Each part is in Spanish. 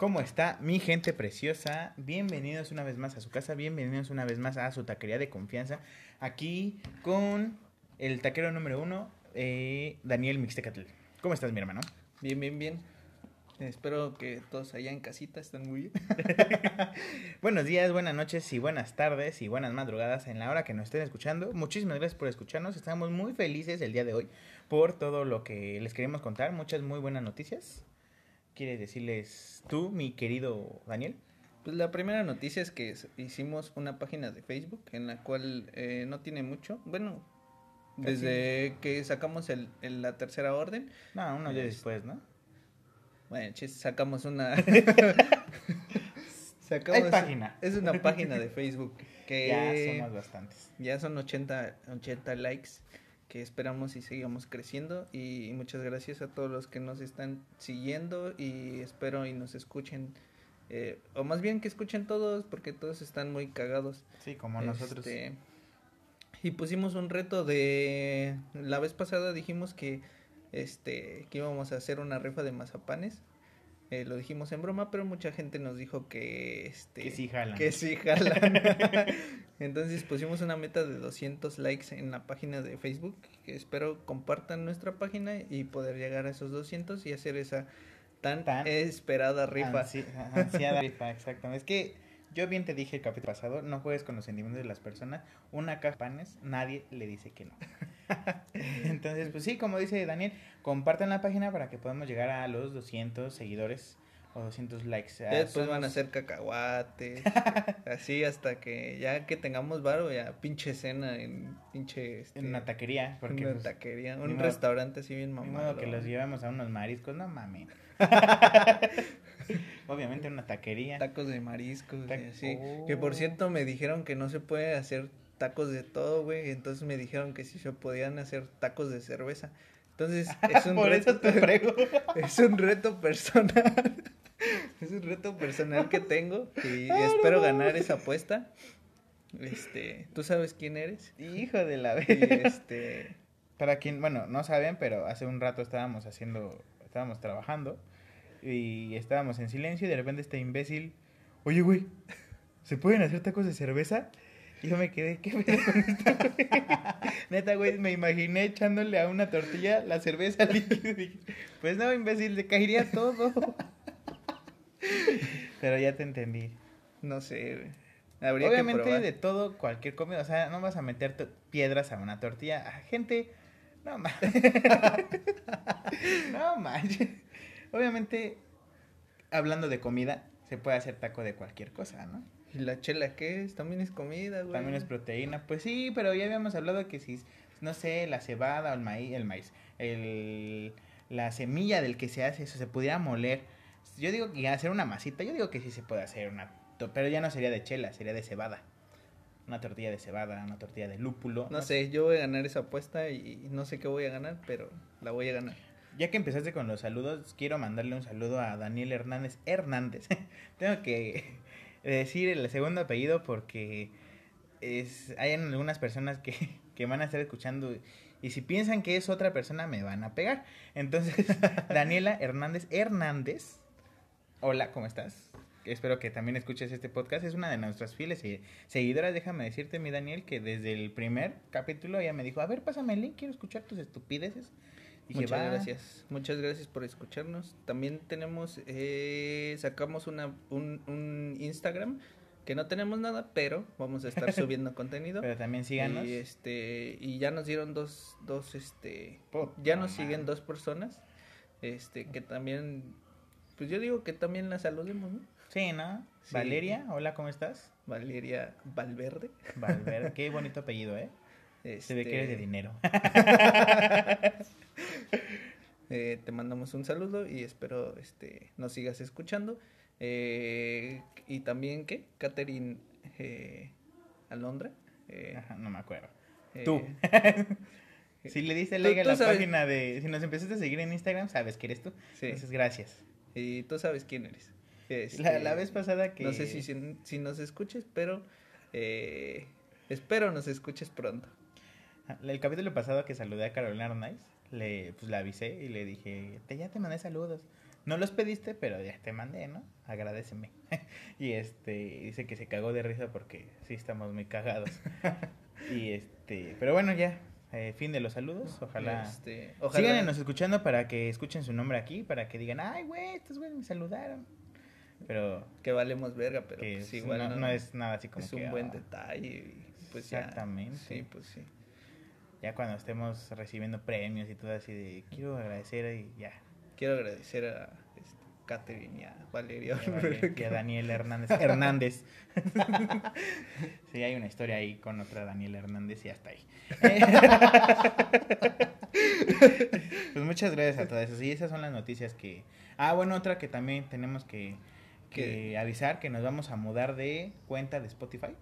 ¿Cómo está mi gente preciosa? Bienvenidos una vez más a su casa, bienvenidos una vez más a su taquería de confianza. Aquí con el taquero número uno, eh, Daniel Mixtecatl. ¿Cómo estás, mi hermano? Bien, bien, bien. Espero que todos allá en casita estén muy bien. Buenos días, buenas noches y buenas tardes y buenas madrugadas en la hora que nos estén escuchando. Muchísimas gracias por escucharnos. Estamos muy felices el día de hoy por todo lo que les queremos contar. Muchas muy buenas noticias. ¿Quieres decirles tú, mi querido Daniel? Pues la primera noticia es que hicimos una página de Facebook en la cual eh, no tiene mucho. Bueno, desde que sacamos el, la tercera orden. No, unos días después, ¿no? Bueno, chis, sacamos una. sacamos, Hay página. Es una página de Facebook que. Ya somos bastantes. Ya son 80, 80 likes que esperamos y sigamos creciendo. Y muchas gracias a todos los que nos están siguiendo y espero y nos escuchen eh, o más bien que escuchen todos porque todos están muy cagados. Sí como nosotros. Este, y pusimos un reto de la vez pasada dijimos que este que íbamos a hacer una rifa de mazapanes eh, lo dijimos en broma, pero mucha gente nos dijo que este que sí jalan. Que sí jalan. Entonces pusimos una meta de 200 likes en la página de Facebook. Que espero compartan nuestra página y poder llegar a esos 200 y hacer esa tan, esperada rifa. ansiada rifa, exactamente. Es que yo bien te dije el capítulo pasado, no juegues con los sentimientos de las personas. Una caja de panes, nadie le dice que no. Entonces, pues sí, como dice Daniel, compartan la página para que podamos llegar a los 200 seguidores o 200 likes. después van a hacer cacahuates, así hasta que ya que tengamos varo, ya pinche cena en pinche... Este, en una taquería. Porque, una pues, taquería, un restaurante así bien mamado. que los llevamos a unos mariscos, no mames. Obviamente una taquería. Tacos de mariscos, así. Que por cierto me dijeron que no se puede hacer tacos de todo, güey. Entonces me dijeron que sí se podían hacer tacos de cerveza. Entonces es un reto. es un reto personal. es un reto personal que tengo y espero ganar esa apuesta. Este, ¿tú sabes quién eres? Hijo de la este, para quien, bueno, no saben, pero hace un rato estábamos haciendo, estábamos trabajando y estábamos en silencio y de repente este imbécil, oye, güey, ¿se pueden hacer tacos de cerveza? Yo me quedé, ¿qué pedo con esto, Neta, güey, me imaginé echándole a una tortilla la cerveza líquida. pues no, imbécil, se caería todo. Pero ya te entendí. No sé, güey. Obviamente de todo, cualquier comida, o sea, no vas a meter piedras a una tortilla. Ah, gente, no manches. no manches. Obviamente, hablando de comida, se puede hacer taco de cualquier cosa, ¿no? ¿Y la chela qué es? También es comida, güey. También es proteína. Pues sí, pero ya habíamos hablado que si, no sé, la cebada o el maíz, el maíz, el, la semilla del que se hace eso se pudiera moler. Yo digo que hacer una masita, yo digo que sí se puede hacer una, pero ya no sería de chela, sería de cebada. Una tortilla de cebada, una tortilla de lúpulo. No, sé, yo voy a ganar esa apuesta y no sé qué voy a ganar, pero la voy a ganar. Ya que empezaste con los saludos, quiero mandarle un saludo a Daniel Hernández Hernández. Tengo que decir el segundo apellido porque es, hay algunas personas que, que van a estar escuchando y si piensan que es otra persona me van a pegar. Entonces, Daniela Hernández Hernández, hola, ¿cómo estás? Espero que también escuches este podcast. Es una de nuestras fieles seguidoras. Déjame decirte, mi Daniel, que desde el primer capítulo ella me dijo, a ver, pásame el link, quiero escuchar tus estupideces. Muchas gracias. Muchas gracias por escucharnos. También tenemos, eh, sacamos una, un, un Instagram que no tenemos nada, pero vamos a estar subiendo contenido. Pero también síganos. Y este y ya nos dieron dos dos este ya nos siguen dos personas este que también pues yo digo que también la saludemos, ¿no? Sí, ¿no? Valeria, hola, ¿cómo estás? Valeria Valverde. Valverde, qué bonito apellido, ¿eh? Se ve que eres de este, dinero. Eh, te mandamos un saludo y espero este nos sigas escuchando. Eh, y también, ¿qué? Catherine eh, Alondra. no me acuerdo. Tú. si le diste like a la página de... Si nos empezaste a seguir en Instagram, sabes que eres tú. Sí. Entonces, gracias. Y tú sabes quién eres. la, este, la, vez pasada que... No sé si, si, si nos escuches, pero... espero nos escuches pronto. El capítulo pasado que saludé a Carolina Arnaiz, le, pues la avisé y le dije, te, ya te mandé saludos. No los pediste, pero ya te mandé, ¿no? Agradeceme. y este, dice que se cagó de risa porque sí estamos muy cagados. y este, pero bueno, ya, eh, fin de los saludos. Ojalá, este, ojalá... escuchando para que escuchen su nombre aquí, para que digan, ay, güey, estos güeyes me saludaron. Pero que valemos verga, pero pues igual no, es nada así como es un buen ah, detalle. pues exactamente. sí, pues sí. Ya cuando estemos recibiendo premios y todo así de quiero agradecer y ya. Quiero agradecer a este, Catherine y a Valeria. Y a, Daniel Hernández. Hernández. sí, hay una historia ahí con otra Daniel Hernández y hasta ahí. pues muchas gracias a todas esas. Y esas son las noticias que... Ah, bueno, otra que también tenemos que que avisar que nos vamos a mudar de cuenta de Spotify.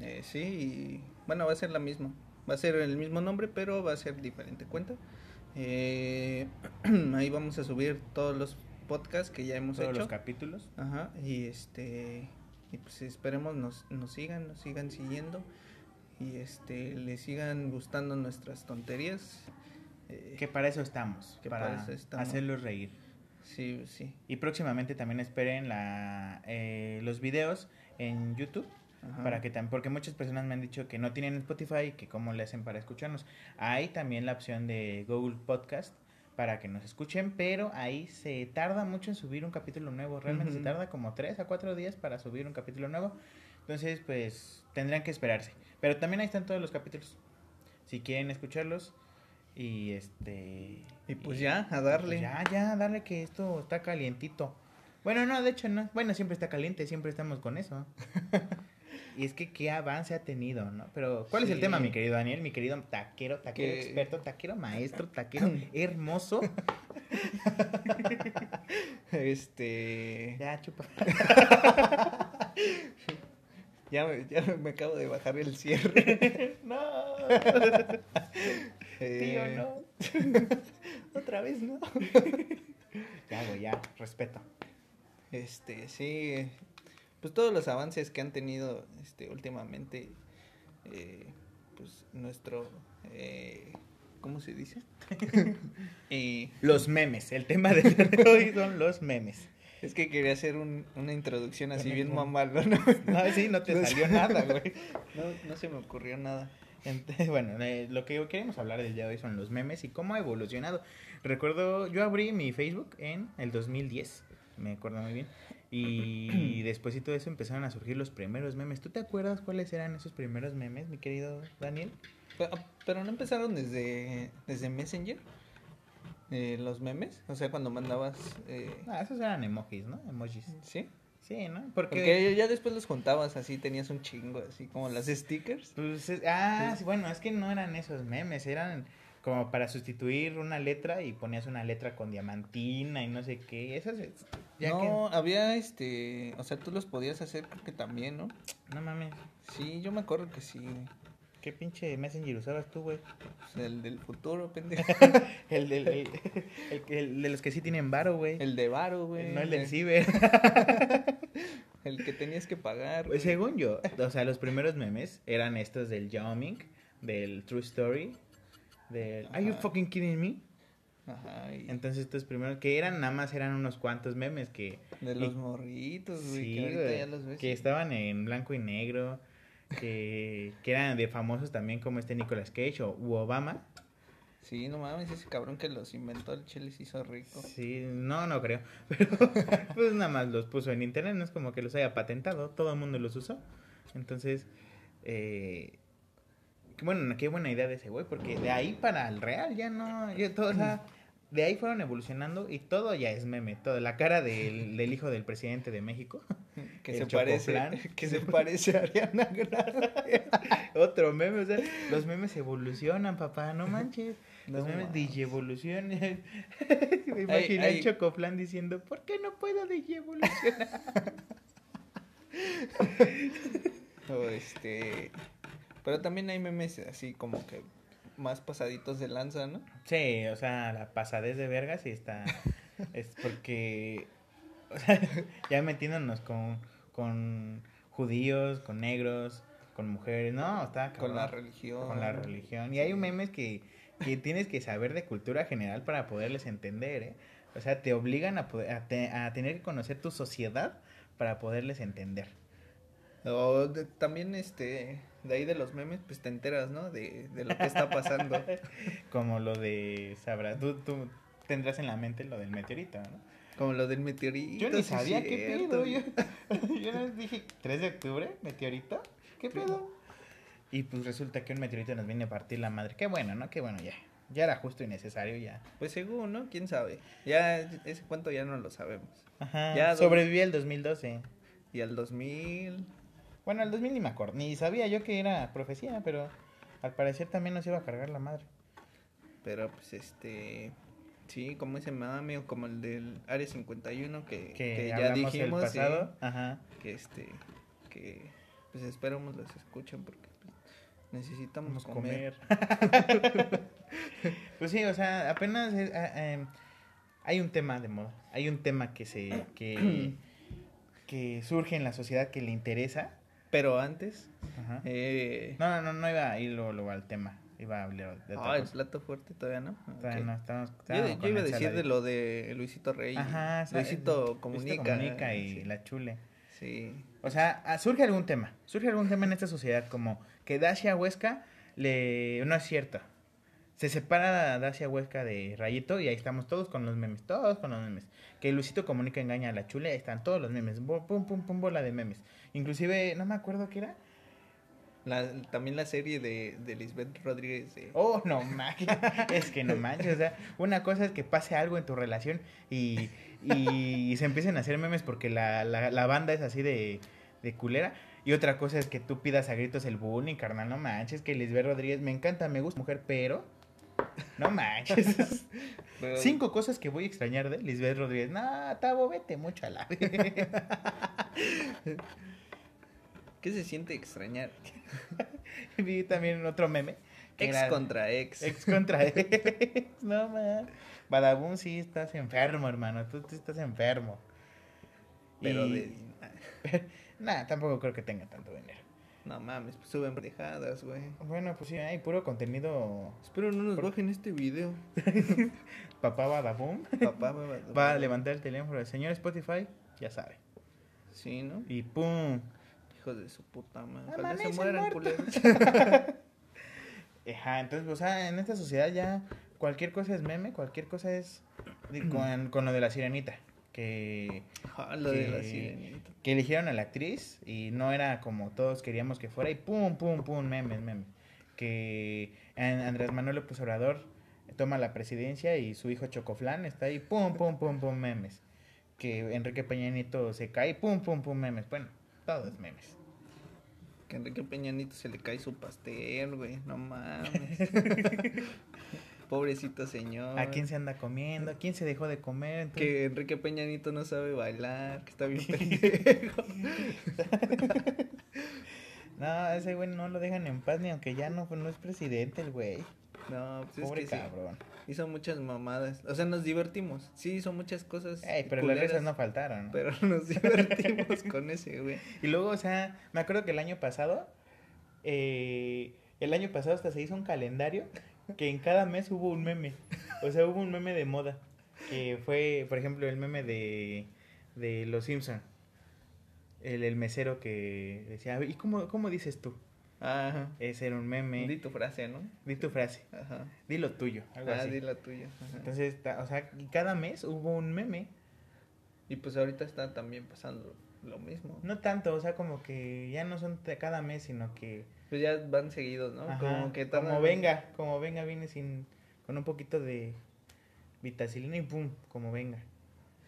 Eh, sí, y bueno, va a ser la misma. Va a ser el mismo nombre, pero va a ser diferente cuenta. Eh, ahí vamos a subir todos los podcasts que ya hemos hecho. Todos los capítulos. Ajá, y este y pues esperemos nos, nos sigan, nos sigan siguiendo y este les sigan gustando nuestras tonterías. Eh, que para eso estamos, que para, para estamos. hacerlos reír. Sí, sí. Y próximamente también esperen la, eh, los videos en YouTube. Para que porque muchas personas me han dicho que no tienen Spotify que cómo le hacen para escucharnos. Hay también la opción de Google Podcast para que nos escuchen, pero ahí se tarda mucho en subir un capítulo nuevo. Realmente se tarda como 3 a 4 días para subir un capítulo nuevo. Entonces, pues tendrán que esperarse. Pero también ahí están todos los capítulos. Si quieren escucharlos, y este. Y pues ya, a darle. ya, ya, a darle que esto está calientito. Bueno, no, de hecho no. Bueno, siempre está caliente, siempre estamos con eso. y es que qué avance ha tenido, ¿no? Pero, ¿cuál es el tema, mi querido Daniel? Mi querido taquero, taquero experto, taquero maestro, taquero hermoso. este. Ya, chupa. ya, ya me acabo de bajar el cierre. no. Tío, eh, no. Otra vez, ¿no? ya, güey, ya, respeto. Este, sí. Pues todos los avances que han tenido este, últimamente, eh, pues nuestro, eh, ¿cómo se dice? y los memes, el tema de hoy son los memes. Es que quería hacer un, una introducción así bien mamalona. ¿no? no, sí, no te salió nada, güey. No, no se me ocurrió nada. bueno, eh, lo que queremos hablar del día de hoy son los memes y cómo ha evolucionado. Recuerdo, yo abrí mi Facebook en el 2010, me acuerdo muy bien. Y después de todo eso empezaron a surgir los primeros memes. ¿Tú te acuerdas cuáles eran esos primeros memes, mi querido Daniel? Pero, no empezaron desde, desde Messenger. Eh, los memes, o sea, cuando mandabas... Eh... Ah, esos eran emojis, ¿no? Emojis. Sí. Sí, ¿no? Porque... ya después los juntabas así, tenías un chingo, así como las stickers. Pues, ah, bueno, es que no eran esos memes, eran como para sustituir una letra y ponías una letra con diamantina y no sé qué. Esas, ya no, había este, o sea, tú los podías hacer creo que también, ¿no? No mames. Sí, yo me acuerdo que sí. ¿Qué pinche Messenger usabas tú, güey? Pues el del futuro, pendejo. el, del, el, el, de los que sí tienen varo, güey. El de varo, güey. No el del ciber. el que tenías que pagar. Pues según yo, o sea, los primeros memes eran estos del Yao del True Story, del Are you fucking kidding me? Ajá. Entonces estos primeros, que eran nada más eran unos cuantos memes que... De los morritos, güey. Sí, que, ya los ves que estaban en blanco y negro que, que eran de famosos también como este Nicolas Cage o u Obama. Sí, no mames, ese cabrón que los inventó el chile se hizo rico. Sí, no, no creo. Pero pues nada más los puso en internet, no es como que los haya patentado, todo el mundo los usó. Entonces, eh, bueno, qué buena idea de ese güey, porque de ahí para el real ya no, todo, de ahí fueron evolucionando y todo ya es meme, todo, la cara del, del hijo del presidente de México. Que se parece, que se parece a Ariana Grande. Otro meme, o sea, los memes evolucionan, papá, no manches. Los memes digievolucionan. Me imaginé el Chocoplan diciendo, ¿por qué no puedo digievolucionar? o este... Pero también hay memes así como que más pasaditos de lanza, ¿no? Sí, o sea, la pasadez de verga sí está... es porque... ya metiéndonos con, con judíos, con negros, con mujeres, no, está... Con la religión. Con la religión. Y hay memes que, que tienes que saber de cultura general para poderles entender, ¿eh? O sea, te obligan a, poder, a, tener que conocer tu sociedad para poderles entender. O también, este, de ahí de los memes, pues te enteras, ¿no? De, de lo que está pasando. Como lo de, sabrás, tú, tú tendrás en la mente lo del meteorito, ¿no? Como lo del meteorito. Yo ni sabía qué pedo. Yo, yo dije, ¿3 de octubre? ¿Meteorito? ¿Qué pedo? Y pues resulta que un meteorito nos viene a partir la madre. Qué bueno, ¿no? Qué bueno, ya. Ya era justo y necesario, ya. Pues según, ¿no? ¿Quién sabe? Ya ese cuento ya no lo sabemos. Ajá. Ya sobreviví al 2012. Y al 2000. Bueno, al 2000 ni me acuerdo. Ni sabía yo que era profecía, pero al parecer también nos iba a cargar la madre. Pero pues este. Sí, como ese mame o como el del Área 51 que, que, ya dijimos. El pasado. Ajá. Que este. Que pues esperamos los escuchen porque pues, necesitamos comer. pues sí, o sea, apenas em, hay un tema de moda. Hay un tema que se. que, que surge en la sociedad que le interesa. Pero antes. Ajá. Eh... No, no, no iba a ir luego al tema. Iba a hablar de Ah, el plato fuerte todavía no. Todavía no, estamos, yo, iba a decir de lo de Luisito Rey. Ajá, Luisito Comunica. Comunica y la chule. Sí. O sea, ah, surge algún tema. Surge algún tema en esta sociedad como que Dacia Huesca le... No es cierto. Se separa Dacia Huesca de Rayito y ahí estamos todos con los memes. Todos con los memes. Que Luisito Comunica engaña a la chule. Ahí están todos los memes. Pum, pum, pum, bola de memes. Inclusive, no me acuerdo qué era la, también la serie de, de Lisbeth Rodríguez. Oh, no manches. es que no manches. O sea, una cosa es que pase algo en tu relación y, y se empiecen a hacer memes porque la, la, la banda es así de, de culera. Y otra cosa es que tú pidas a gritos el bullying, carnal. No manches, que Lisbeth Rodríguez me encanta, me gusta mujer, pero. No manches. Cinco cosas que voy a extrañar de Lisbeth Rodríguez. No, Tabo, vete mucho a la. ¿Qué se siente extrañar? Vi también otro meme. Ex contra ex. Ex contra ex. no, man. Badabun, sí estás enfermo, hermano. Tú, estás enfermo. Pero de. Nada, tampoco creo que tenga tanto dinero. No mames, pues suben brejadas, güey. Bueno, pues sí, hay puro contenido. Espero no nos bajen este video. Papá Badabum. Papá. Va a levantar el teléfono. El señor Spotify, ya sabe. Sí, ¿no? Y pum de su puta madre. Ojalá se mueran culeros. Ajá, entonces, o sea, en esta sociedad ya cualquier cosa es meme, cualquier cosa es con, con lo de la sirenita. Que, lo de la sirenita. que eligieron a la actriz y no era como todos queríamos que fuera y pum, pum, pum, memes, memes. Que Andrés Manuel López Obrador toma la presidencia y su hijo Chocoflán está ahí, pum, pum, pum, pum, memes. Que Enrique Peña Nieto se cae, pum, pum, pum, memes. Bueno, todos memes. Que a Enrique Peñanito se le cae su pastel, güey. No mames. Pobrecito señor. ¿A quién se anda comiendo? ¿A quién se dejó de comer? Que Enrique Peñanito no sabe bailar, que está bien pendejo. no, ese güey no lo dejan en paz ni aunque ya no, no es presidente el güey. No, pues Pobre es que cabrón. Hizo muchas mamadas. O sea, nos divertimos. Sí, hizo muchas cosas. Ey, pero las risas no faltaron. Pero nos divertimos con ese, güey. Y luego, o sea, me acuerdo que el año pasado, eh, el año pasado hasta se hizo un calendario que en cada mes hubo un meme. O sea, hubo un meme de moda. Que fue, por ejemplo, el meme de, de Los Simpson. El, el mesero que decía, ¿y cómo, cómo dices tú? Ajá. Ese era un meme. Di tu frase, ¿no? Di tu frase. Ajá. Di lo tuyo. Algo ah, di lo tuyo. Entonces, o sea, cada mes hubo un meme. Y pues ahorita está también pasando lo mismo. No tanto, o sea, como que ya no son cada mes, sino que... Pues ya van seguidos, ¿no? como que Como venga, como venga, viene sin... Con un poquito de vitacilina y pum, como venga.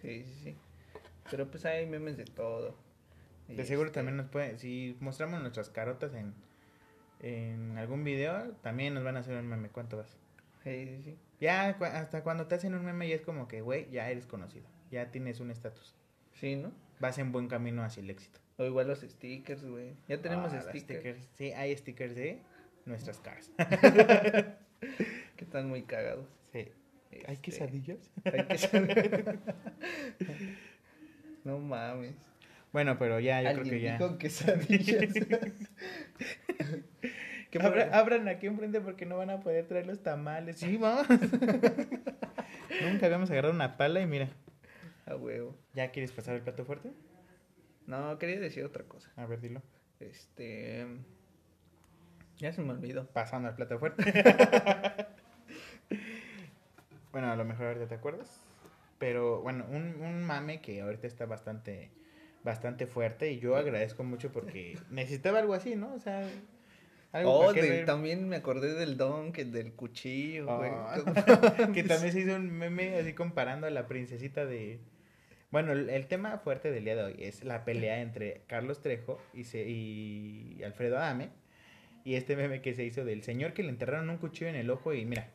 Sí, sí, sí. Pero pues hay memes de todo. De seguro este también nos puede... Si mostramos nuestras carotas en en algún video, también nos van a hacer un meme. ¿Cuánto vas? Sí, sí, sí. Ya hasta cuando te hacen un meme ya es como que, güey, ya eres conocido. Ya tienes un estatus. Sí, ¿no? Vas en buen camino hacia el éxito. O igual los stickers, güey. Ya tenemos ah, stickers. Sí, hay stickers de nuestras caras. que están muy cagados. Sí. ¿Hay este, quesadillas? Hay quesadillas. no mames. Bueno, pero ya, yo creo que ya. Dijo quesadillas. Que abran aquí enfrente porque no van a poder traer los tamales. Sí, vamos. Nunca habíamos agarrado una pala y mira. A huevo. ¿Ya quieres pasar el plato fuerte? No, quería decir otra cosa. A ver, dilo. Este. Ya se me olvidó. Pasando al plato fuerte. bueno, a lo mejor ahorita te acuerdas. Pero bueno, un, un mame que ahorita está bastante bastante fuerte y yo agradezco mucho porque necesitaba algo así, ¿no? O sea, algo oh, también me acordé del don, que del cuchillo, güey. Ah, que también se hizo un meme así comparando a la princesita de... Bueno, el, tema fuerte del día de hoy es la pelea entre Carlos Trejo y, se, y Alfredo Adame. Y este meme que se hizo del señor que le enterraron un cuchillo en el ojo y mira,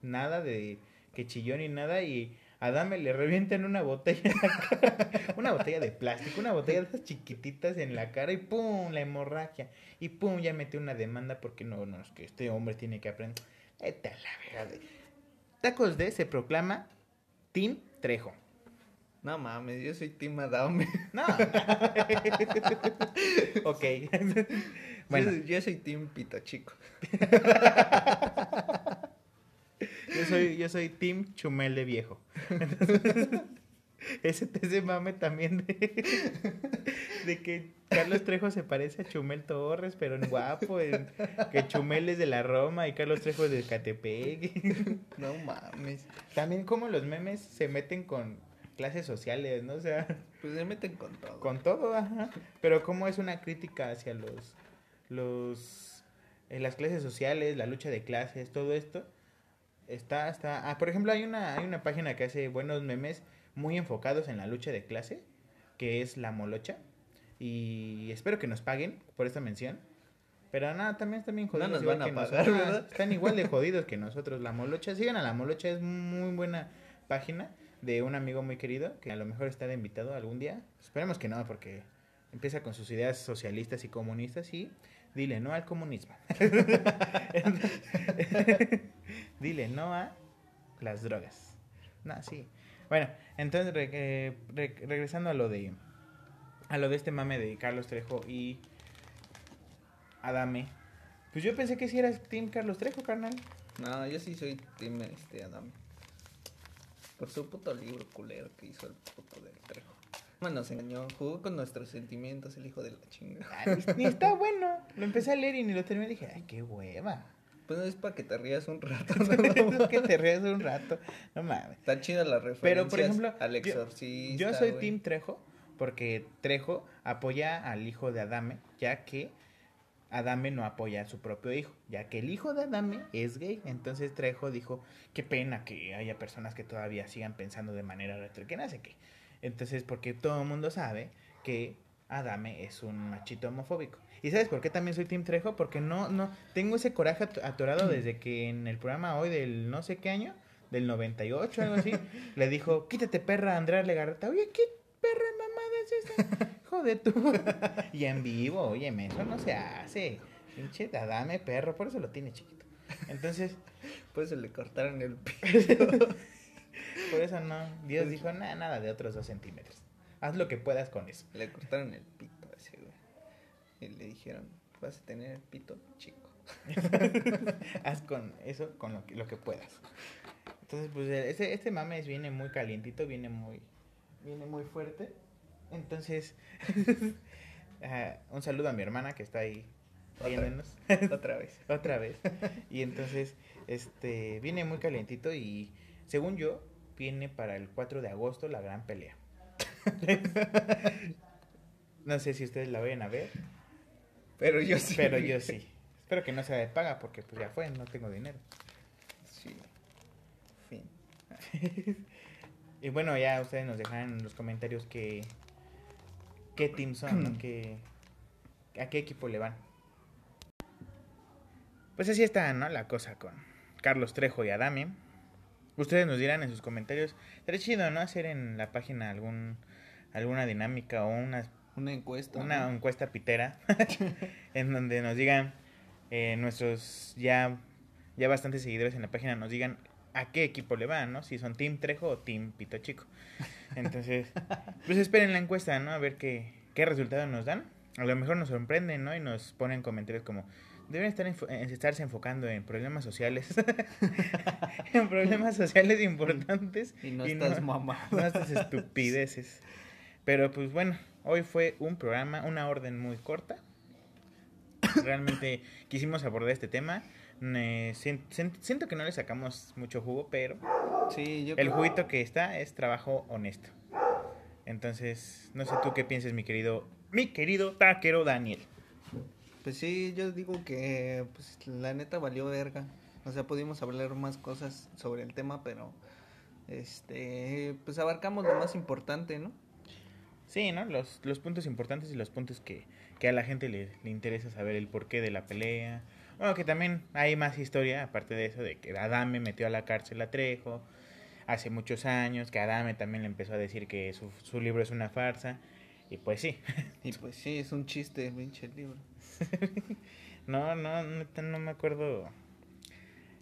nada de que chilló ni nada y Adame le revientan una botella, una botella de plástico, una botella de esas chiquititas en la cara y pum, la hemorragia. Y pum, ya metió una demanda porque no, no, es que este hombre tiene que aprender. Esta la verdad. Tacos de se proclama Team Trejo. No mames, yo soy Team Adame. No. ok. bueno. Yo, soy Team Pito Chico. Yo soy, yo soy Team Chumel de viejo. ese, ese mame también de, de que Carlos Trejo se parece a Chumel Torres, pero en guapo, que Chumel es de la Roma y Carlos Trejo es de Catepec. No mames. También como los memes se meten con clases sociales, ¿no? O sea... Pues se meten con todo. Con todo, ajá. Pero como es una crítica hacia los... los eh, las clases sociales, la lucha de clases, todo esto Está, está. Ah, por ejemplo, hay una, hay una página que hace buenos memes muy enfocados en la lucha de clase, que es La Molocha. Y espero que nos paguen por esta mención. Pero nada, también están bien jodidos. No nos van a pagar, ¿verdad? Están igual de jodidos que nosotros. La Molocha, sigan a La Molocha, es muy buena página de un amigo muy querido que a lo mejor está de invitado algún día. Esperemos que no, porque empieza con sus ideas socialistas y comunistas y dile no al comunismo. Dile no a las drogas. No, sí. Bueno, entonces eh, regresando a lo de a lo de este mame de Carlos Trejo y Adame. Pues yo pensé que si eras Team Carlos Trejo, carnal. No, yo sí soy Team este Adame. Por su puto libro culero que hizo el puto del Trejo. Bueno, se engañó, jugó con nuestros sentimientos el hijo de la chingada. ni está bueno. Lo empecé a leer y ni lo terminé dije, ay, qué hueva. Pues es para que te rías un rato. ¿no? que te rías un rato. No mames. Está chida la referencia. Pero, por ejemplo, al exorcista. Yo, soy Team Trejo porque Trejo apoya al hijo de Adame, ya que Adame no apoya a su propio hijo, ya que el hijo de Adame es gay. Entonces Trejo dijo, qué pena que haya personas que todavía sigan pensando de manera retro, que no sé qué. Entonces, porque todo el mundo sabe que Adame es un machito homofóbico. ¿Y sabes por qué también soy Team Trejo? Porque no, no, tengo ese coraje atorado mm. desde que en el programa hoy del no sé qué año, del 98, algo así, le dijo, quítate perra, Andrea Legarreta. Oye, ¿qué perra mamada es esa? Joder tú. y en vivo, oye, eso no se hace. Pinche dame perro, por eso lo tiene chiquito. Entonces, por eso le cortaron el pito. por eso no. Dios dijo, nada, nada de otros dos centímetros. Haz lo que puedas con eso. Le cortaron el pito a ese güey. Y le dijeron, vas a tener el pito chico. Haz con eso, con lo que, lo que puedas. Entonces, pues este, este mames viene muy calientito, viene muy, viene muy fuerte. Entonces, uh, un saludo a mi hermana que está ahí viéndonos. Otra vez. Otra vez. Y entonces, este, viene muy calientito y según yo, viene para el 4 de agosto la gran pelea. no sé si ustedes la vayan a ver. Pero yo sí. Pero yo sí. Espero que no sea de paga porque pues ya fue, no tengo dinero. Sí. Fin. y bueno, ya ustedes nos dejan en los comentarios que qué team son, ¿no? a qué equipo le van. Pues así está, ¿no? La cosa con Carlos Trejo y Adame. Ustedes nos dirán en sus comentarios. Sería chido, ¿no? Hacer en la página algún alguna dinámica o una, una encuesta. Una encuesta pitera en donde nos digan eh, nuestros ya, ya bastantes seguidores en la página, nos digan a qué equipo le van, ¿no? Si son Team Trejo o Team Pito Chico. Entonces, pues esperen la encuesta, ¿no? A ver qué, qué resultado nos dan. A lo mejor nos sorprenden, ¿no? Y nos ponen comentarios como deben estar estarse enfocando en problemas sociales. en problemas sociales importantes. Y no estás mamá. No estas estupideces. Pero pues bueno, hoy fue un programa, una orden muy corta. Realmente quisimos abordar este tema. Siento, que no le sacamos mucho jugo, pero sí, el juguito que está es trabajo honesto. Entonces, no sé tú qué pienses, mi querido, mi querido taquero Daniel. Pues sí, yo digo que pues la neta valió verga. O sea, pudimos hablar más cosas sobre el tema, pero este pues abarcamos lo más importante, ¿no? Sí, ¿no? Los, los puntos importantes y los puntos que, que a la gente le, le, interesa saber el porqué de la pelea. Bueno, que también hay más historia, aparte de eso, de que Adame metió a la cárcel a Trejo hace muchos años, que Adame también le empezó a decir que su, su libro es una farsa. Y pues sí. Y pues sí, es un chiste, pinche libro. no, no, no, no me acuerdo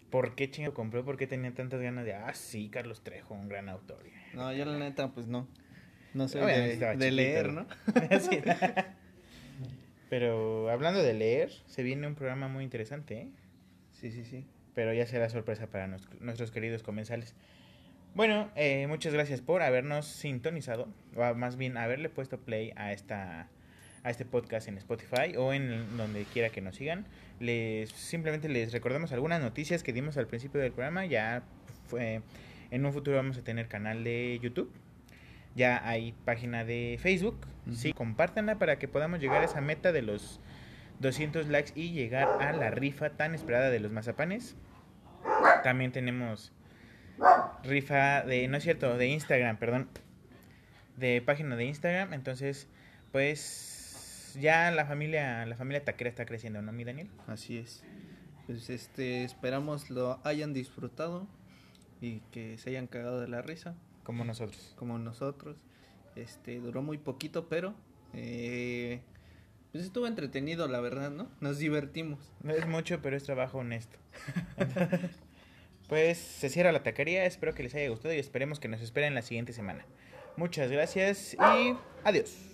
por qué chingo compró, por qué tenía tantas ganas de, ah, sí, Carlos Trejo, un gran autor. No, yo la neta, pues no. No sé de, leer, ¿no? Pero hablando de leer, se viene un programa muy interesante, ¿eh? Sí, sí, sí. Pero ya será sorpresa para nuestros queridos comensales. Bueno, eh, muchas gracias por habernos sintonizado, o más bien haberle puesto play a esta a este podcast en Spotify o en donde quiera que nos sigan. Les simplemente les recordamos algunas noticias que dimos al principio del programa. Ya fue en un futuro vamos a tener canal de YouTube. Ya hay página de Facebook. Sí, compártanla para que podamos llegar a esa meta de los 200 likes y llegar a la rifa tan esperada de los mazapanes. También tenemos rifa de, no es cierto, de Instagram, perdón. De página de Instagram. Entonces, pues ya la familia, la familia taquera está creciendo, ¿no, mi Daniel? Así es. Pues este, esperamos lo hayan disfrutado y que se hayan cagado de la risa. Como nosotros. Como nosotros. Este, duró muy poquito, pero eh, pues estuvo entretenido, la verdad, ¿no? Nos divertimos. No es mucho, pero es trabajo honesto. pues se cierra la taquería, espero que les haya gustado y esperemos que nos esperen la siguiente semana. Muchas gracias y adiós.